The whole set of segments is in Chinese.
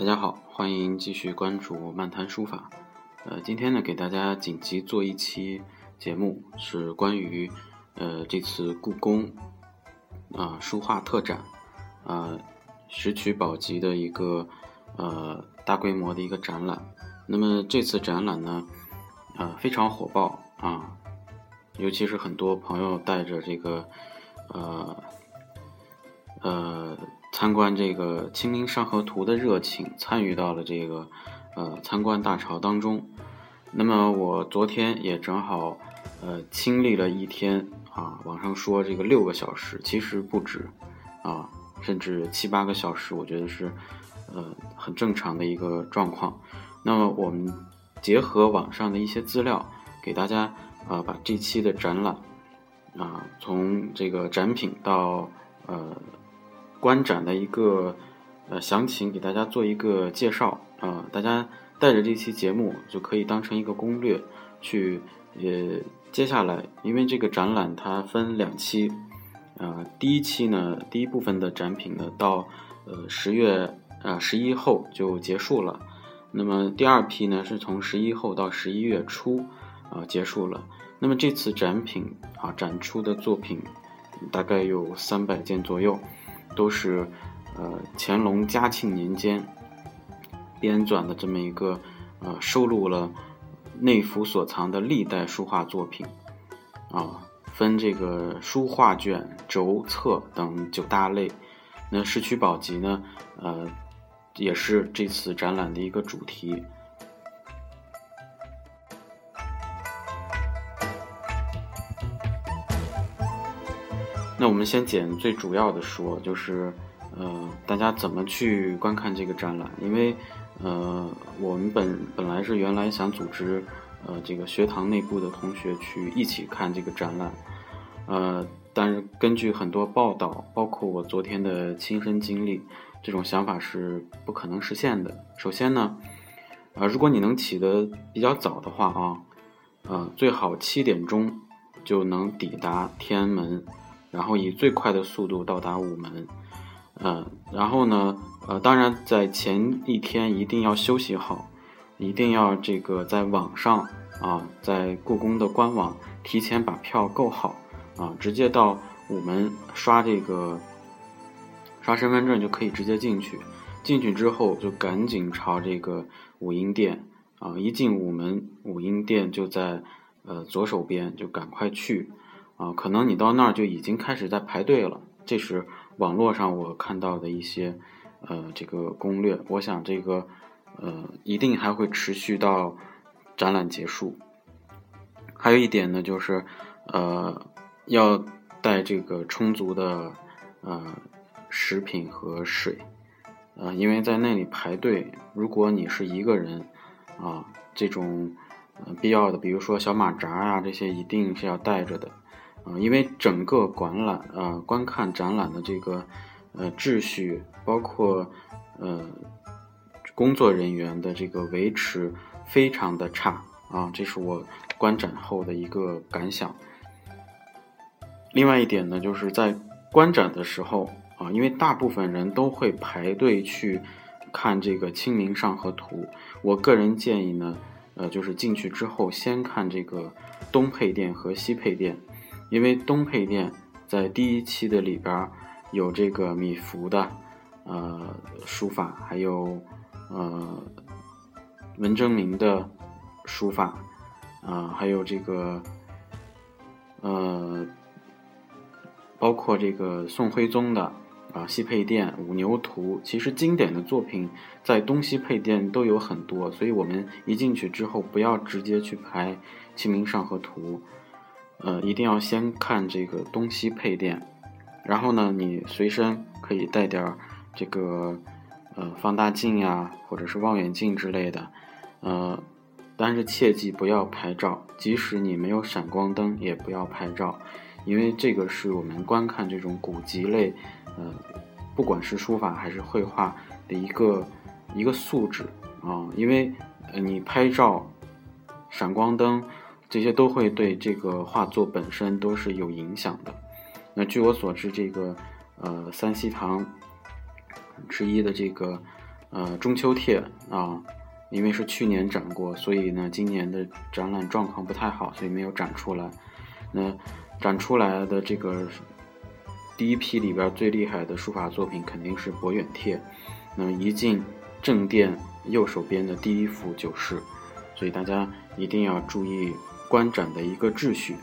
大家好，欢迎继续关注漫谈书法。呃，今天呢，给大家紧急做一期节目，是关于呃这次故宫啊书画特展啊石渠宝笈的一个呃大规模的一个展览。那么这次展览呢，啊非常火爆啊，尤其是很多朋友带着这个呃呃。参观这个《清明上河图》的热情，参与到了这个呃参观大潮当中。那么我昨天也正好呃亲历了一天啊，网上说这个六个小时，其实不止啊，甚至七八个小时，我觉得是呃很正常的一个状况。那么我们结合网上的一些资料，给大家啊把这期的展览啊从这个展品到呃。观展的一个呃详情，给大家做一个介绍啊，大家带着这期节目就可以当成一个攻略去。呃，接下来因为这个展览它分两期，啊，第一期呢，第一部分的展品呢到呃十月呃十一后就结束了，那么第二批呢是从十一后到十一月初啊结束了。那么这次展品啊展出的作品大概有三百件左右。都是，呃，乾隆、嘉庆年间编纂的这么一个，呃，收录了内府所藏的历代书画作品，啊，分这个书画卷、轴册等九大类。那石渠宝笈呢，呃，也是这次展览的一个主题。我们先简最主要的说，就是，呃，大家怎么去观看这个展览？因为，呃，我们本本来是原来想组织，呃，这个学堂内部的同学去一起看这个展览，呃，但是根据很多报道，包括我昨天的亲身经历，这种想法是不可能实现的。首先呢，啊，如果你能起得比较早的话啊，呃，最好七点钟就能抵达天安门。然后以最快的速度到达午门，嗯，然后呢，呃，当然在前一天一定要休息好，一定要这个在网上啊，在故宫的官网提前把票购好啊，直接到午门刷这个刷身份证就可以直接进去。进去之后就赶紧朝这个武英殿啊，一进午门，武英殿就在呃左手边，就赶快去。啊，可能你到那儿就已经开始在排队了。这是网络上我看到的一些，呃，这个攻略。我想这个，呃，一定还会持续到展览结束。还有一点呢，就是，呃，要带这个充足的，呃，食品和水，呃，因为在那里排队，如果你是一个人，啊，这种，必要的，比如说小马扎啊，这些一定是要带着的。啊，因为整个馆览啊，观看展览的这个呃秩序，包括呃工作人员的这个维持非常的差啊，这是我观展后的一个感想。另外一点呢，就是在观展的时候啊，因为大部分人都会排队去看这个《清明上河图》，我个人建议呢，呃，就是进去之后先看这个东配殿和西配殿。因为东配殿在第一期的里边有这个米芾的呃书法，还有呃文征明的书法，啊，还有这个呃包括这个宋徽宗的啊西配殿五牛图，其实经典的作品在东西配殿都有很多，所以我们一进去之后不要直接去排《清明上河图》。呃，一定要先看这个东西配殿，然后呢，你随身可以带点儿这个呃放大镜呀，或者是望远镜之类的，呃，但是切记不要拍照，即使你没有闪光灯，也不要拍照，因为这个是我们观看这种古籍类，呃，不管是书法还是绘画的一个一个素质啊，因为你拍照，闪光灯。这些都会对这个画作本身都是有影响的。那据我所知，这个呃三希堂之一的这个呃中秋帖啊，因为是去年展过，所以呢今年的展览状况不太好，所以没有展出来。那展出来的这个第一批里边最厉害的书法作品肯定是博远帖。那么一进正殿右手边的第一幅就是，所以大家一定要注意观展的一个秩序，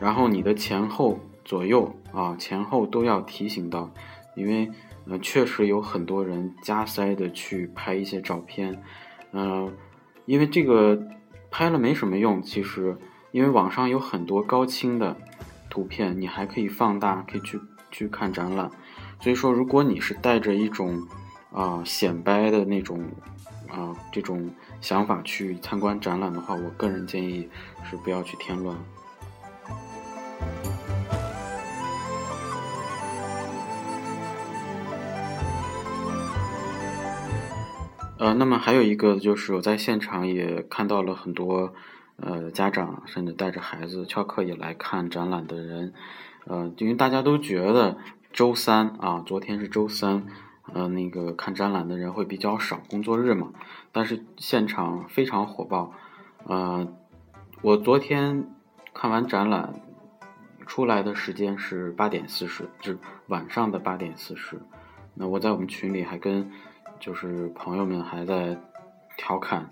然后你的前后左右啊前后都要提醒到，因为呃确实有很多人加塞的去拍一些照片，呃，因为这个拍了没什么用，其实因为网上有很多高清的图片，你还可以放大，可以去去看展览，所以说如果你是带着一种啊显摆的那种。啊，这种想法去参观展览的话，我个人建议是不要去添乱。呃，那么还有一个就是我在现场也看到了很多呃家长甚至带着孩子翘课也来看展览的人，呃，因为大家都觉得周三啊，昨天是周三。呃，那个看展览的人会比较少，工作日嘛。但是现场非常火爆。呃，我昨天看完展览出来的时间是八点四十，就是晚上的八点四十。那我在我们群里还跟就是朋友们还在调侃，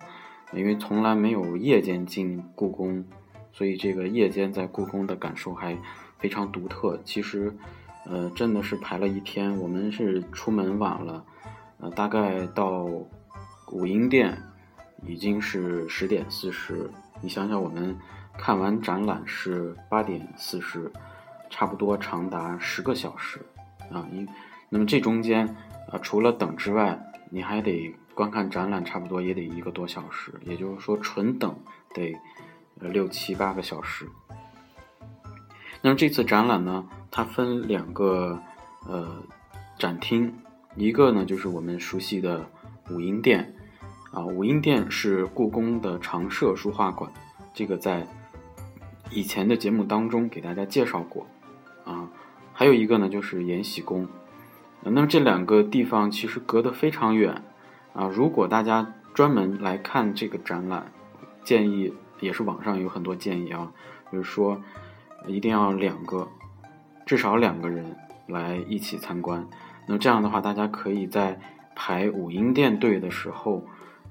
因为从来没有夜间进故宫，所以这个夜间在故宫的感受还非常独特。其实。呃，真的是排了一天，我们是出门晚了，呃，大概到武英殿已经是十点四十。你想想，我们看完展览是八点四十，差不多长达十个小时啊。因那么这中间啊，除了等之外，你还得观看展览，差不多也得一个多小时。也就是说，纯等得六七八个小时。那么这次展览呢？它分两个呃展厅，一个呢就是我们熟悉的武英殿，啊，武英殿是故宫的常设书画馆，这个在以前的节目当中给大家介绍过，啊，还有一个呢就是延禧宫，那么这两个地方其实隔得非常远，啊，如果大家专门来看这个展览，建议也是网上有很多建议啊，就是说一定要两个。至少两个人来一起参观，那这样的话，大家可以在排武英殿队的时候，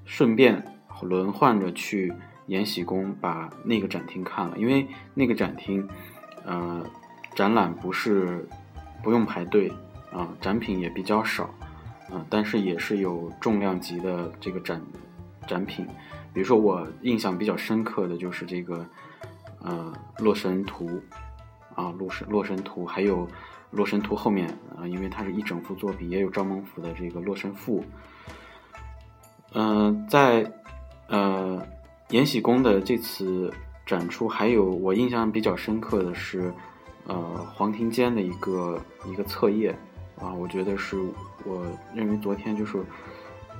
顺便轮换着去延禧宫把那个展厅看了，因为那个展厅，呃，展览不是不用排队啊，展品也比较少啊，但是也是有重量级的这个展展品，比如说我印象比较深刻的就是这个呃《洛神图》。啊，《洛神洛神图》还有《洛神图》后面啊，因为它是一整幅作品，也有赵孟頫的这个《洛神赋》。嗯，在呃延禧宫的这次展出，还有我印象比较深刻的是，呃，黄庭坚的一个一个册页啊，我觉得是我认为昨天就是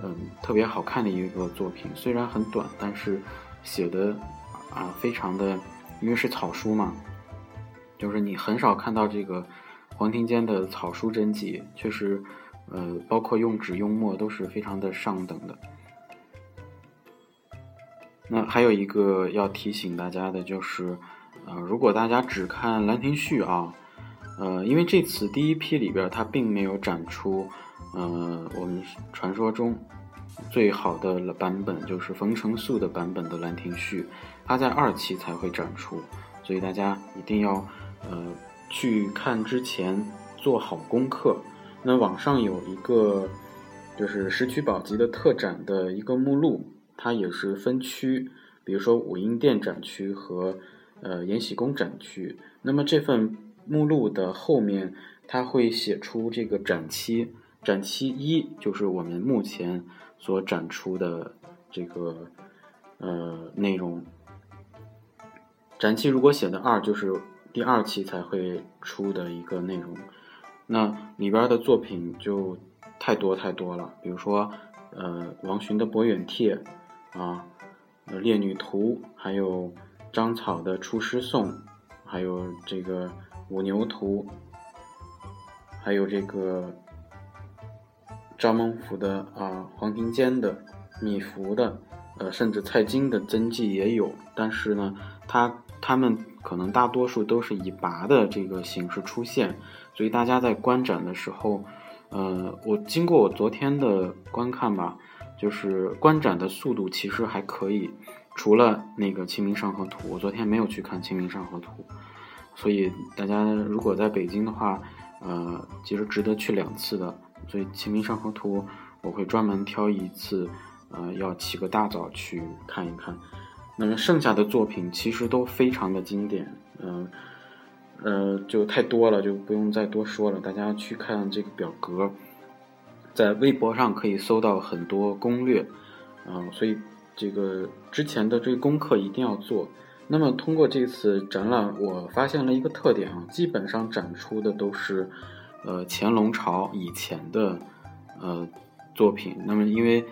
嗯特别好看的一个作品，虽然很短，但是写的啊非常的，因为是草书嘛。就是你很少看到这个黄庭坚的草书真迹，确实，呃，包括用纸用墨都是非常的上等的。那还有一个要提醒大家的就是，呃，如果大家只看《兰亭序》啊，呃，因为这次第一批里边它并没有展出，呃，我们传说中最好的版本就是冯承素的版本的《兰亭序》，它在二期才会展出，所以大家一定要。呃，去看之前做好功课。那网上有一个就是《石渠宝笈》的特展的一个目录，它也是分区，比如说武英殿展区和呃延禧宫展区。那么这份目录的后面，它会写出这个展期，展期一就是我们目前所展出的这个呃内容。展期如果写的二就是。第二期才会出的一个内容，那里边的作品就太多太多了。比如说，呃，王洵的《博远帖》，啊，《列女图》，还有张草的《出师颂》，还有这个《五牛图》，还有这个张孟頫的啊，黄庭坚的，米芾的，呃，甚至蔡京的真迹也有，但是呢，他他们可能大多数都是以拔的这个形式出现，所以大家在观展的时候，呃，我经过我昨天的观看吧，就是观展的速度其实还可以，除了那个《清明上河图》，我昨天没有去看《清明上河图》，所以大家如果在北京的话，呃，其实值得去两次的。所以《清明上河图》，我会专门挑一次，呃，要起个大早去看一看。那么剩下的作品其实都非常的经典，嗯，呃，就太多了，就不用再多说了。大家去看这个表格，在微博上可以搜到很多攻略，嗯，所以这个之前的这个功课一定要做。那么通过这次展览，我发现了一个特点啊，基本上展出的都是。呃，乾隆朝以前的呃作品，那么因为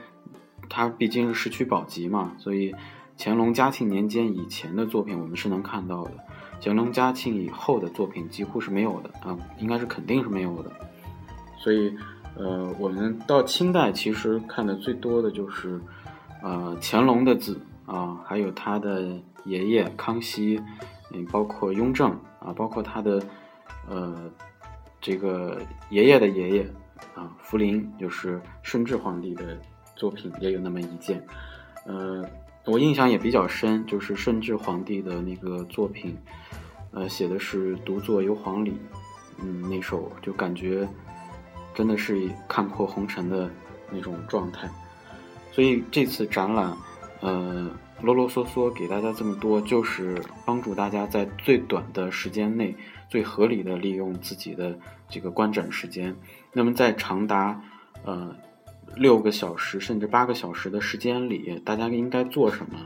它毕竟是市区宝级嘛，所以乾隆嘉庆年间以前的作品我们是能看到的，乾隆嘉庆以后的作品几乎是没有的啊，应该是肯定是没有的。所以呃，我们到清代其实看的最多的就是呃乾隆的字啊，还有他的爷爷康熙，嗯，包括雍正啊，包括他的呃。这个爷爷的爷爷啊，福临就是顺治皇帝的作品也有那么一件，呃，我印象也比较深，就是顺治皇帝的那个作品，呃，写的是“独坐幽篁里”，嗯，那首就感觉真的是看破红尘的那种状态。所以这次展览，呃，啰啰嗦嗦给大家这么多，就是帮助大家在最短的时间内。最合理的利用自己的这个观展时间，那么在长达呃六个小时甚至八个小时的时间里，大家应该做什么？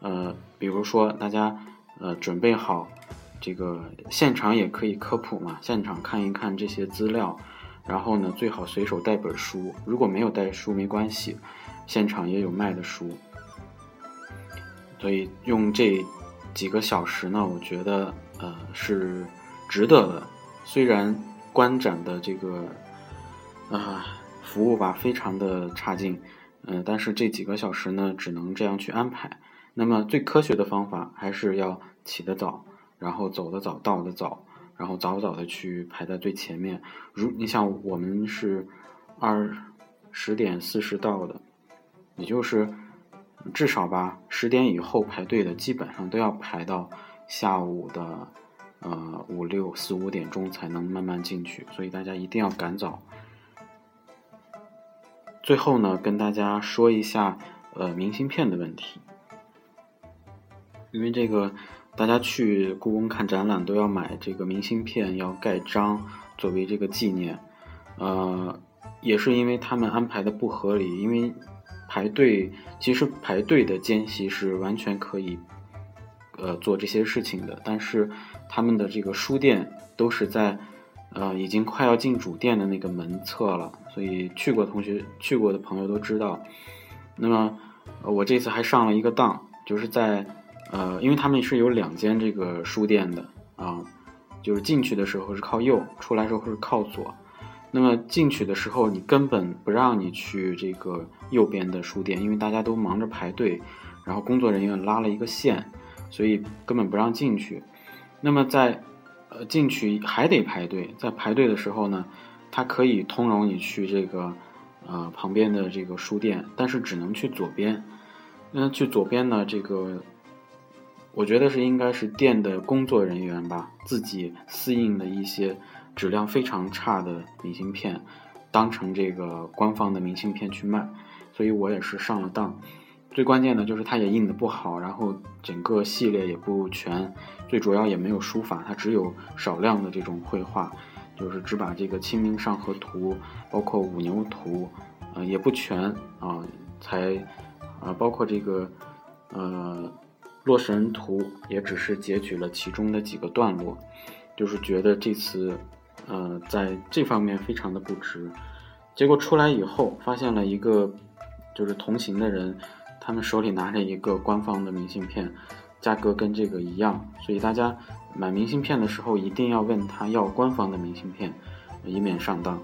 呃，比如说大家呃准备好这个现场也可以科普嘛，现场看一看这些资料，然后呢最好随手带本书，如果没有带书没关系，现场也有卖的书，所以用这几个小时呢，我觉得呃是。值得的，虽然观展的这个啊服务吧非常的差劲，嗯，但是这几个小时呢只能这样去安排。那么最科学的方法还是要起得早，然后走得早，到得早，然后早早的去排在最前面。如你像我们是二十点四十到的，也就是至少吧十点以后排队的基本上都要排到下午的。呃，五六四五点钟才能慢慢进去，所以大家一定要赶早。最后呢，跟大家说一下呃明信片的问题，因为这个大家去故宫看展览都要买这个明信片，要盖章作为这个纪念。呃，也是因为他们安排的不合理，因为排队其实排队的间隙是完全可以呃做这些事情的，但是。他们的这个书店都是在，呃，已经快要进主店的那个门侧了，所以去过同学、去过的朋友都知道。那么，我这次还上了一个当，就是在，呃，因为他们是有两间这个书店的啊，就是进去的时候是靠右，出来时候是靠左。那么进去的时候，你根本不让你去这个右边的书店，因为大家都忙着排队，然后工作人员拉了一个线，所以根本不让进去。那么在，呃，进去还得排队。在排队的时候呢，它可以通融你去这个，呃，旁边的这个书店，但是只能去左边。那去左边呢，这个，我觉得是应该是店的工作人员吧，自己私印的一些质量非常差的明信片，当成这个官方的明信片去卖。所以我也是上了当。最关键的就是它也印的不好，然后整个系列也不全，最主要也没有书法，它只有少量的这种绘画，就是只把这个《清明上河图》包括《五牛图》，呃也不全啊，才啊包括这个呃《洛神图》也只是截取了其中的几个段落，就是觉得这次呃在这方面非常的不值，结果出来以后发现了一个就是同行的人。他们手里拿着一个官方的明信片，价格跟这个一样，所以大家买明信片的时候一定要问他要官方的明信片，以免上当。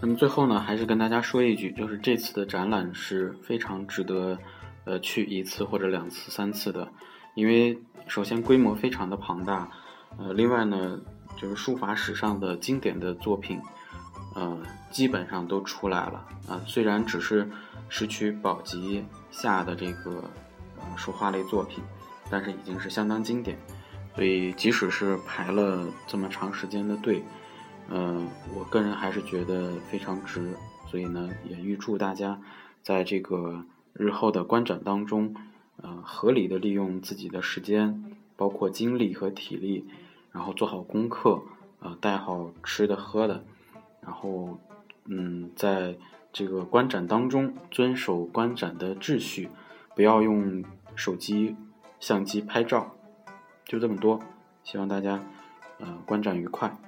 那么最后呢，还是跟大家说一句，就是这次的展览是非常值得，呃，去一次或者两次、三次的，因为首先规模非常的庞大，呃，另外呢，就是书法史上的经典的作品，呃，基本上都出来了啊。虽然只是石渠宝笈下的这个呃书画类作品，但是已经是相当经典，所以即使是排了这么长时间的队。嗯，我个人还是觉得非常值，所以呢，也预祝大家在这个日后的观展当中，呃，合理的利用自己的时间，包括精力和体力，然后做好功课，呃，带好吃的喝的，然后，嗯，在这个观展当中遵守观展的秩序，不要用手机、相机拍照，就这么多，希望大家，呃，观展愉快。